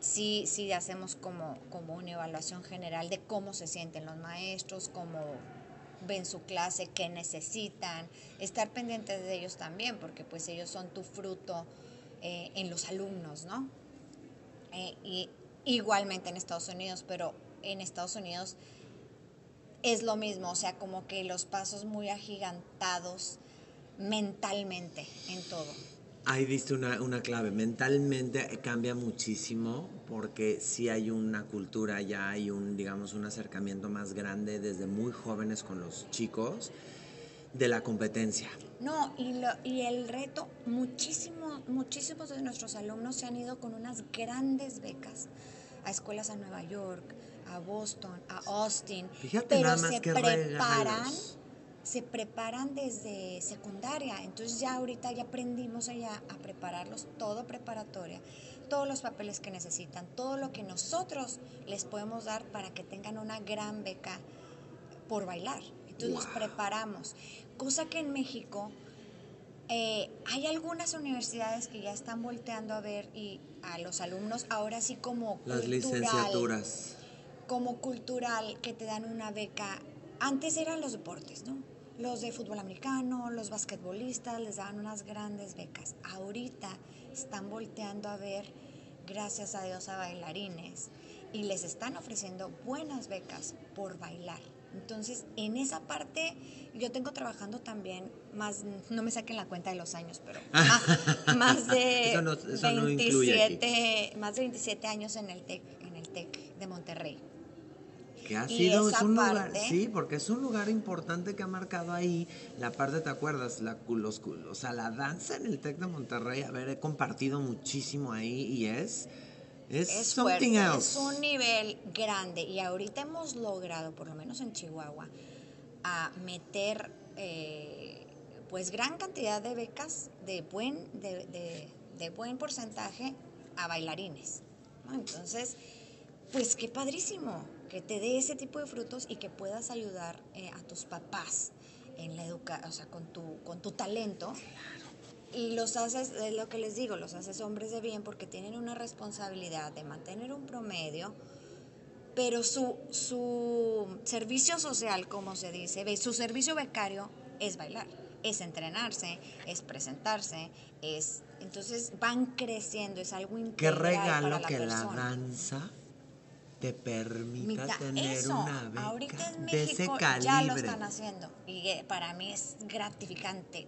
si si hacemos como, como una evaluación general de cómo se sienten los maestros, cómo ven su clase, qué necesitan, estar pendientes de ellos también, porque pues ellos son tu fruto eh, en los alumnos, ¿no? Eh, y igualmente en Estados Unidos, pero en Estados Unidos es lo mismo, o sea, como que los pasos muy agigantados mentalmente en todo. Ahí diste una, una clave. Mentalmente cambia muchísimo porque sí hay una cultura, ya hay un, digamos, un acercamiento más grande desde muy jóvenes con los chicos de la competencia. No, y, lo- y el reto, muchísimo, muchísimos de nuestros alumnos se han ido con unas grandes becas a escuelas a Nueva York, a Boston, a Austin, Fíjate pero nada más se preparan regalos. Se preparan desde secundaria, entonces ya ahorita ya aprendimos allá a prepararlos todo preparatoria, todos los papeles que necesitan, todo lo que nosotros les podemos dar para que tengan una gran beca por bailar. Entonces los preparamos, cosa que en México eh, hay algunas universidades que ya están volteando a ver y a los alumnos ahora sí como Las licenciaturas. como cultural que te dan una beca. Antes eran los deportes, ¿no? Los de fútbol americano, los basquetbolistas les daban unas grandes becas. Ahorita están volteando a ver, gracias a Dios, a bailarines y les están ofreciendo buenas becas por bailar. Entonces, en esa parte, yo tengo trabajando también más, no me saquen la cuenta de los años, pero [laughs] más, más de Eso no- eso no incluye aquí. 27, más de 27 años en el TEC, en el TEC de Monterrey. Que ha Y sido, esa es un lugar, parte- sí, porque es un lugar importante que ha marcado ahí la parte, ¿te acuerdas? La, los, o sea, la danza en el TEC de Monterrey, a ver, he compartido muchísimo ahí y es, es, Es something fuerte, else. es un nivel grande y ahorita hemos logrado, por lo menos en Chihuahua, a meter eh, pues gran cantidad de becas de buen, de, de- de buen porcentaje a bailarines. ¿no? Entonces, pues qué padrísimo que te dé ese tipo de frutos y que puedas ayudar eh, a tus papás en la educación, o sea, con tu, con tu talento. Y los haces, es lo que les digo, los haces hombres de bien porque tienen una responsabilidad de mantener un promedio, pero su, su servicio social, como se dice, su servicio becario es bailar, es entrenarse, es presentarse, es... Entonces van creciendo, es algo Qué integral regalo para la que la danza te permita tener eso, una beca ahorita en de ese México calibre. ya lo están haciendo y eh, para mí es gratificante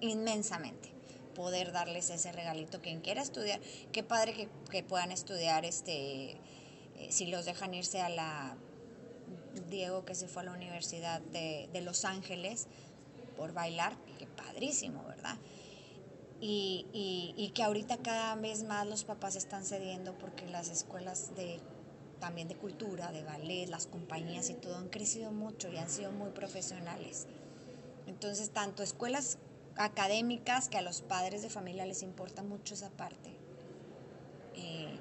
inmensamente poder darles ese regalito quien quiera estudiar qué padre que, que puedan estudiar este eh, si los dejan irse a la Diego que se fue a la universidad de, de Los Ángeles por bailar qué padrísimo verdad y, y, y que ahorita cada vez más los papás están cediendo porque las escuelas de también de cultura, de ballet, las compañías y todo han crecido mucho y han sido muy profesionales. Entonces, tanto escuelas académicas que a los padres de familia les importa mucho esa parte. Eh,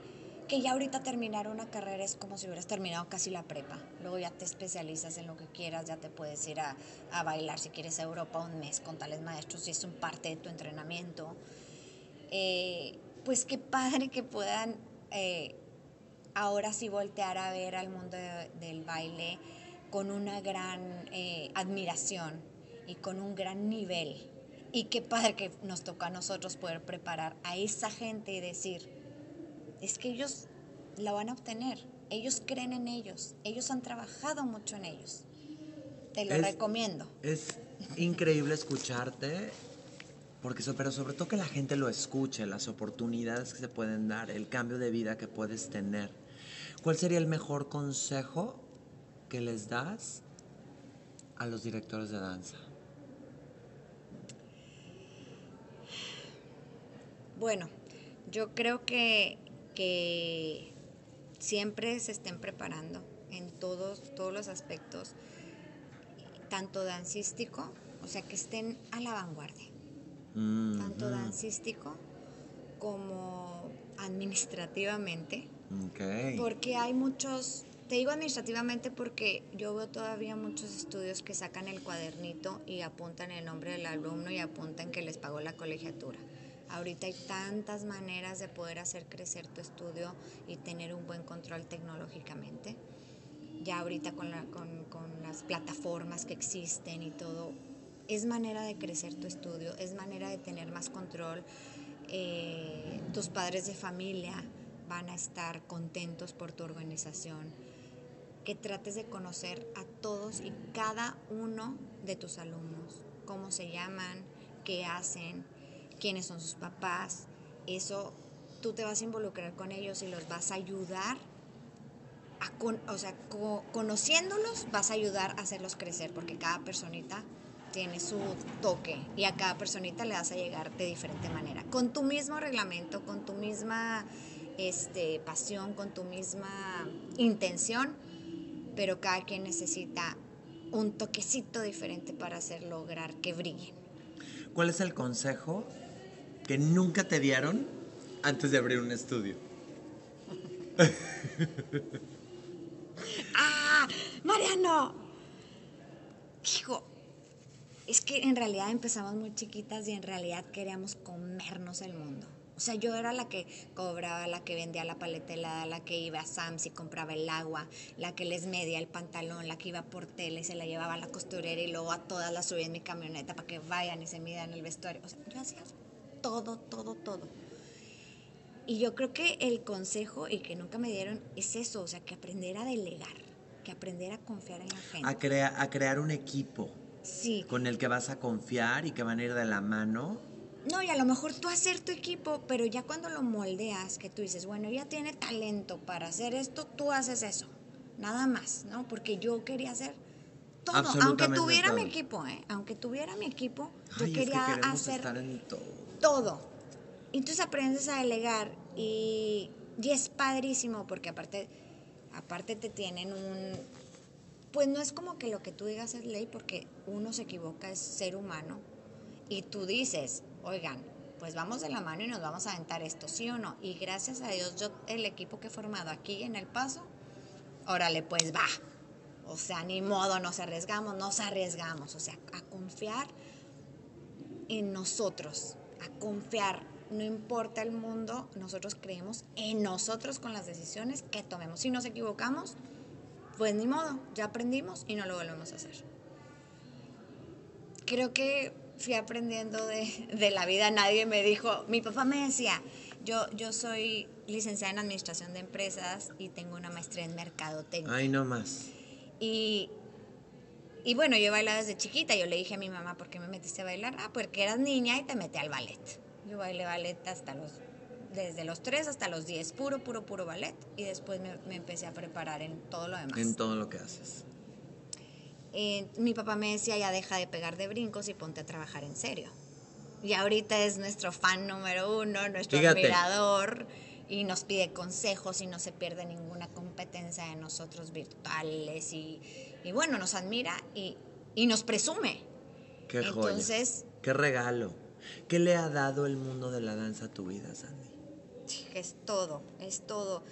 que ya ahorita terminar una carrera es como si hubieras terminado casi la prepa. Luego ya te especializas en lo que quieras, ya te puedes ir a, a bailar si quieres a Europa un mes con tales maestros y es un parte de tu entrenamiento. Eh, pues qué padre que puedan eh, ahora sí voltear a ver al mundo de- del baile con una gran eh, admiración y con un gran nivel. Y qué padre que nos toca a nosotros poder preparar a esa gente y decir, es que ellos la van a obtener, ellos creen en ellos, ellos han trabajado mucho en ellos. Te lo Es- recomiendo. Es increíble escucharte, porque pero sobre todo que la gente lo escuche, las oportunidades que se pueden dar, el cambio de vida que puedes tener. ¿Cuál sería el mejor consejo que les das a los directores de danza? Bueno, yo creo que, que siempre se estén preparando en todos, todos los aspectos, tanto dancístico, o sea, que estén a la vanguardia, Mm, tanto mm, dancístico como administrativamente, ok. porque hay muchos, te digo administrativamente porque yo veo todavía muchos estudios que sacan el cuadernito y apuntan el nombre del alumno y apuntan que les pagó la colegiatura. Ahorita hay tantas maneras de poder hacer crecer tu estudio y tener un buen control tecnológicamente. Ya ahorita con, la- con- con las plataformas que existen y todo, es manera de crecer tu estudio, es manera de tener más control. Eh, tus padres de familia van a estar contentos por tu organización. Que trates de conocer a todos y cada uno de tus alumnos, cómo se llaman, qué hacen, quiénes son sus papás. Eso tú te vas a involucrar con ellos y los vas a ayudar o sea, co- conociéndolos vas a ayudar a hacerlos crecer porque cada personita tiene su toque y a cada personita le vas a llegar de diferente manera. Con tu mismo reglamento, con tu misma este, pasión, con tu misma intención, pero cada quien necesita un toquecito diferente para hacer lograr que brillen. ¿Cuál es el consejo que nunca te dieron antes de abrir un estudio? [laughs] ¡Ah! ¡Mariano! Hijo, es que en realidad empezamos muy chiquitas y en realidad queríamos comernos el mundo. O sea, yo era la que cobraba, la que vendía la paleta helada, la que iba a Sam's y compraba el agua, la que les medía el pantalón, la que iba por tele y se la llevaba a la costurera y luego a todas las subía en mi camioneta para que vayan y se midan el vestuario. O sea, yo hacía todo, todo, todo. Y yo creo que el consejo y que nunca me dieron es eso, o sea, que aprender a delegar, que aprender a confiar en la gente. A, crea- a crear un equipo Sí. con el que vas a confiar y que van a ir de la mano. No, y a lo mejor tú hacer tu equipo, pero ya cuando lo moldeas, que tú dices, bueno, ella tiene talento para hacer esto, tú haces eso. Nada más, ¿no? Porque yo quería hacer todo. Aunque tuviera mi equipo, ¿eh? Aunque tuviera mi equipo, Ay, yo es que quería hacer estar en todo. todo. Entonces aprendes a delegar y, y es padrísimo porque aparte, aparte te tienen un... Pues no es como que lo que tú digas es ley porque uno se equivoca, es ser humano. Y tú dices, oigan, pues vamos de la mano y nos vamos a aventar esto, ¿sí o no? Y gracias a Dios, yo, el equipo que he formado aquí en El Paso, órale, pues va. O sea, ni modo, nos arriesgamos, nos arriesgamos. O sea, a confiar en nosotros, a confiar. No importa el mundo, nosotros creemos en nosotros con las decisiones que tomemos. Si nos equivocamos, pues ni modo, ya aprendimos y no lo volvemos a hacer. Creo que fui aprendiendo de, de la vida. Nadie me dijo, mi papá me decía, yo, yo soy licenciada en Administración de Empresas y tengo una maestría en Mercadotecnia. Ay, no más. Y, y bueno, yo bailaba desde chiquita. Yo le dije a mi mamá, ¿por qué me metiste a bailar? Ah, porque eras niña y te metí al ballet. Yo bailé ballet hasta los, desde los 3 hasta los 10, puro, puro, puro ballet. Y después me, me empecé a preparar en todo lo demás. En todo lo que haces. Eh, mi papá me decía, ya deja de pegar de brincos y ponte a trabajar en serio. Y ahorita es nuestro fan número uno, nuestro Fíjate. admirador, y nos pide consejos y no se pierde ninguna competencia de nosotros virtuales. Y, y bueno, nos admira y, y nos presume. Qué joya. Entonces, Qué regalo. ¿Qué le ha dado el mundo de la danza a tu vida, Sandy? es todo, es todo.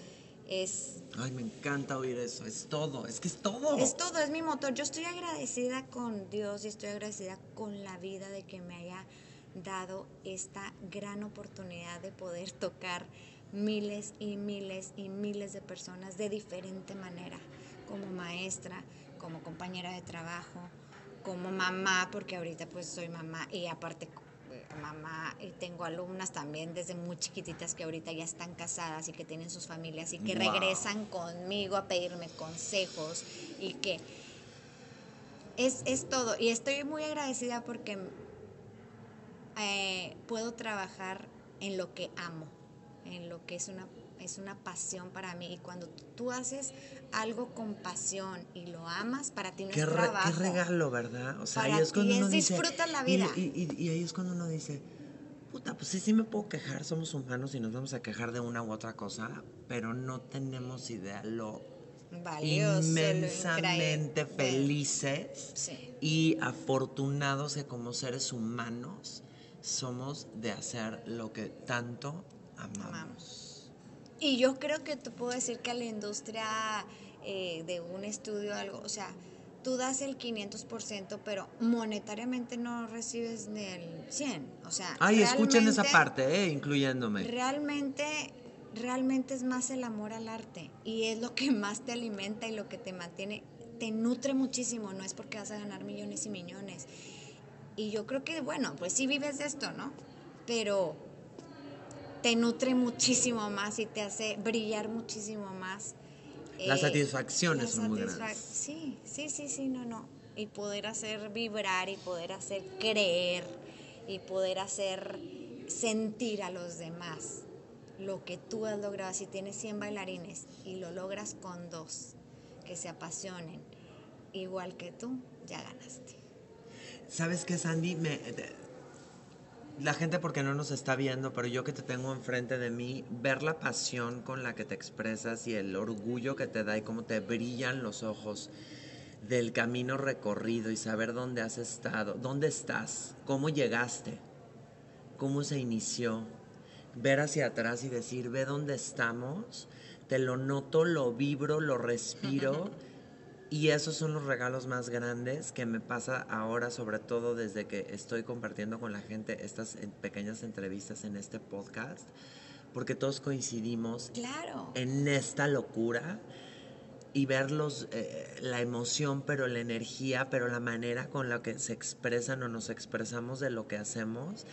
Es, Ay, me encanta oír eso. Es todo. Es que es todo. Es todo, es mi motor. Yo estoy agradecida con Dios y estoy agradecida con la vida de que me haya dado esta gran oportunidad de poder tocar miles y miles y miles de personas de diferente manera, como maestra, como compañera de trabajo, como mamá, porque ahorita pues soy mamá y aparte mamá y tengo alumnas también desde muy chiquititas que ahorita ya están casadas y que tienen sus familias y que Wow. regresan conmigo a pedirme consejos y que es, es todo. Y estoy muy agradecida porque eh, puedo trabajar en lo que amo, en lo que es una, es una pasión para mí. Y cuando tú haces algo con pasión y lo amas, para ti no Qué, es re- trabajo. qué regalo, ¿verdad? O sea, Para ahí es cuando uno es dice. disfruta la vida. Y, y- y ahí es cuando uno dice. Puta, pues sí, sí me puedo quejar, somos humanos y nos vamos a quejar de una u otra cosa, pero no tenemos idea lo Valioso, inmensamente felices Sí. y afortunados que como seres humanos somos de hacer lo que tanto amamos. Amamos. Y yo creo que te puedo decir que a la industria eh, de un estudio algo, o sea, tú das el 500%, pero monetariamente no recibes ni el 100. O sea, Ay, escuchen esa parte, eh, incluyéndome. Realmente, realmente es más el amor al arte y es lo que más te alimenta y lo que te mantiene, te nutre muchísimo, no es porque vas a ganar millones y millones. Y yo creo que, bueno, pues sí vives de esto, ¿no? Pero te nutre muchísimo más y te hace brillar muchísimo más. Las Eh, satisfacciones las son muy satisfac- grandes. Sí, sí, sí, sí, no, no. Y poder hacer vibrar y poder hacer creer y poder hacer sentir a los demás lo que tú has logrado. Si tienes 100 bailarines y lo logras con dos que se apasionen igual que tú, ya ganaste. ¿Sabes qué, Sandy? Me, la gente porque no nos está viendo, pero yo que te tengo enfrente de mí, ver la pasión con la que te expresas y el orgullo que te da y cómo te brillan los ojos del camino recorrido y saber dónde has estado, dónde estás, cómo llegaste, cómo se inició, ver hacia atrás y decir, ve dónde estamos, te lo noto, lo vibro, lo respiro. [laughs] Y esos son los regalos más grandes que me pasa ahora, sobre todo desde que estoy compartiendo con la gente estas pequeñas entrevistas en este podcast, porque todos coincidimos claro. en esta locura y verlos, eh, la emoción, pero la energía, pero la manera con la que se expresan o nos expresamos de lo que hacemos,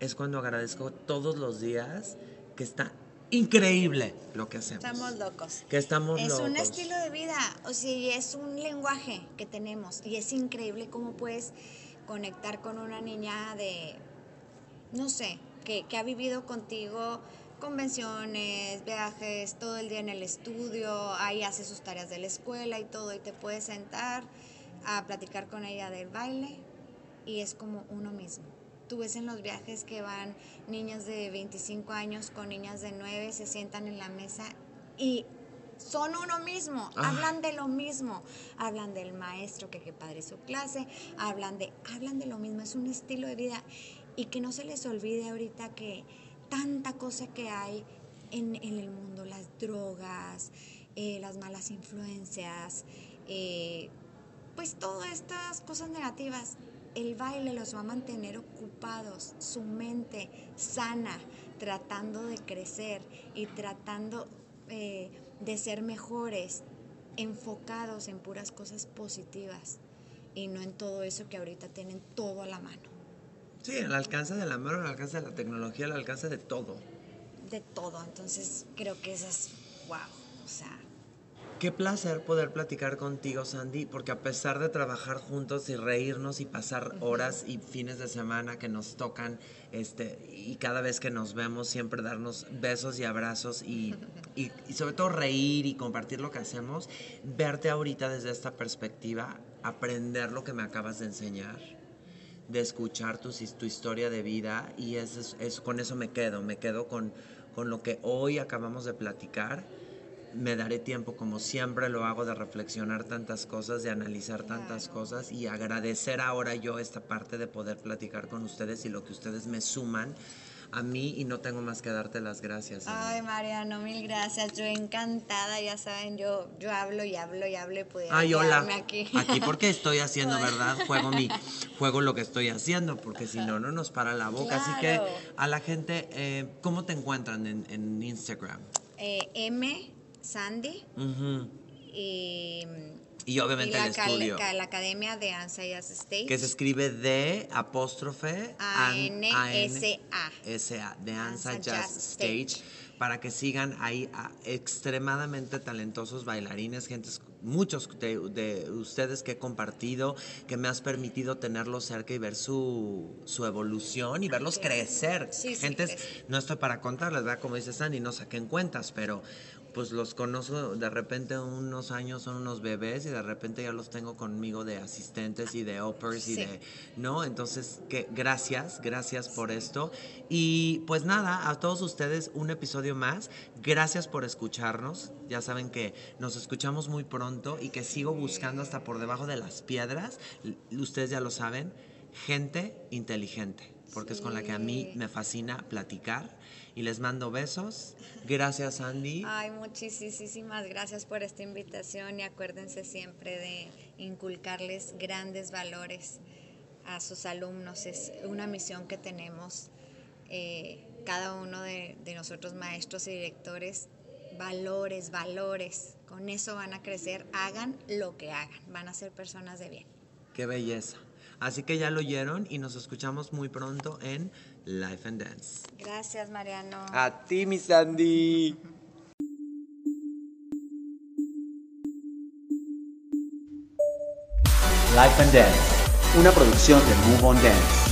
es cuando agradezco todos los días que está increíble lo que hacemos. Estamos locos. Que estamos es locos. Es un estilo de vida, o sea, es un lenguaje que tenemos y es increíble cómo puedes conectar con una niña de, no sé, que, que ha vivido contigo convenciones, viajes, todo el día en el estudio, ahí hace sus tareas de la escuela y todo, y te puedes sentar a platicar con ella del baile y es como uno mismo tú ves en los viajes que van niñas de 25 años con niñas de 9, se sientan en la mesa y son uno mismo, ah. hablan de lo mismo, hablan del maestro que qué padre su clase, hablan de, hablan de lo mismo, es un estilo de vida y que no se les olvide ahorita que tanta cosa que hay en, el mundo, las drogas, eh, las malas influencias, eh, pues todas estas cosas negativas el baile los va a mantener ocupados, su mente sana, tratando de crecer y tratando eh, de ser mejores, enfocados en puras cosas positivas y no en todo eso que ahorita tienen todo a la mano. Sí, al alcance de la mano, al alcance de la tecnología, al alcance de todo. De todo, entonces creo que eso es wow, o sea, Qué placer poder platicar contigo, Sandy, porque a pesar de trabajar juntos y reírnos y pasar horas y fines de semana que nos tocan, este, y cada vez que nos vemos siempre darnos besos y abrazos y, y, sobre todo reír y compartir lo que hacemos, verte ahorita desde esta perspectiva, aprender lo que me acabas de enseñar de escuchar tu, tu historia de vida y es, es, con eso me quedo, me quedo con, con lo que hoy acabamos de platicar me daré tiempo, como siempre lo hago, de reflexionar tantas cosas, de analizar tantas cosas y agradecer ahora yo esta parte de poder platicar con ustedes y lo que ustedes me suman a mí y no tengo más que darte las gracias. Ay, Mariano, mil gracias. Yo encantada, ya saben, yo, yo hablo y hablo y hablo y pudiera Ay, hola. aquí. Aquí porque estoy haciendo, ¿verdad? Juego mi, [laughs] juego lo que estoy haciendo, porque si no, no nos para la boca. Así que a la gente, eh, ¿cómo te encuentran en, Instagram? Eh, M Sandy. y, y, obviamente la, el estudio. la Academia de Ansa Stage. Que se escribe de apóstrofe A-N-S-A. S-A, de Ansa, Jazz, Stage. Para que sigan ahí a extremadamente talentosos bailarines, gentes, muchos de, ustedes que he compartido, que me has permitido tenerlos cerca y ver su, su evolución y verlos crecer. gentes, no estoy para contarles, ¿verdad? Como dice Sandy, no saquen cuentas, pero pues los conozco de repente unos años son unos bebés y de repente ya los tengo conmigo de asistentes y de operas y de no entonces que gracias gracias por esto. Y pues nada a todos ustedes un episodio más. Gracias por escucharnos. Ya saben que nos escuchamos muy pronto y que sigo buscando hasta por debajo de las piedras. Ustedes ya lo saben gente inteligente porque es con la que a mí me fascina platicar y les mando besos. Gracias, Andy. Ay, muchísimas gracias por esta invitación y acuérdense siempre de inculcarles grandes valores a sus alumnos. Es una misión que tenemos eh, cada uno de, de nosotros, maestros y directores. Valores, valores. Con eso van a crecer. Hagan lo que hagan. Van a ser personas de bien. Qué belleza. Así que ya lo oyeron y nos escuchamos muy pronto en Life and Dance. Gracias, Mariano. A ti, mi Sandy. Life and Dance, una producción de Move on Dance.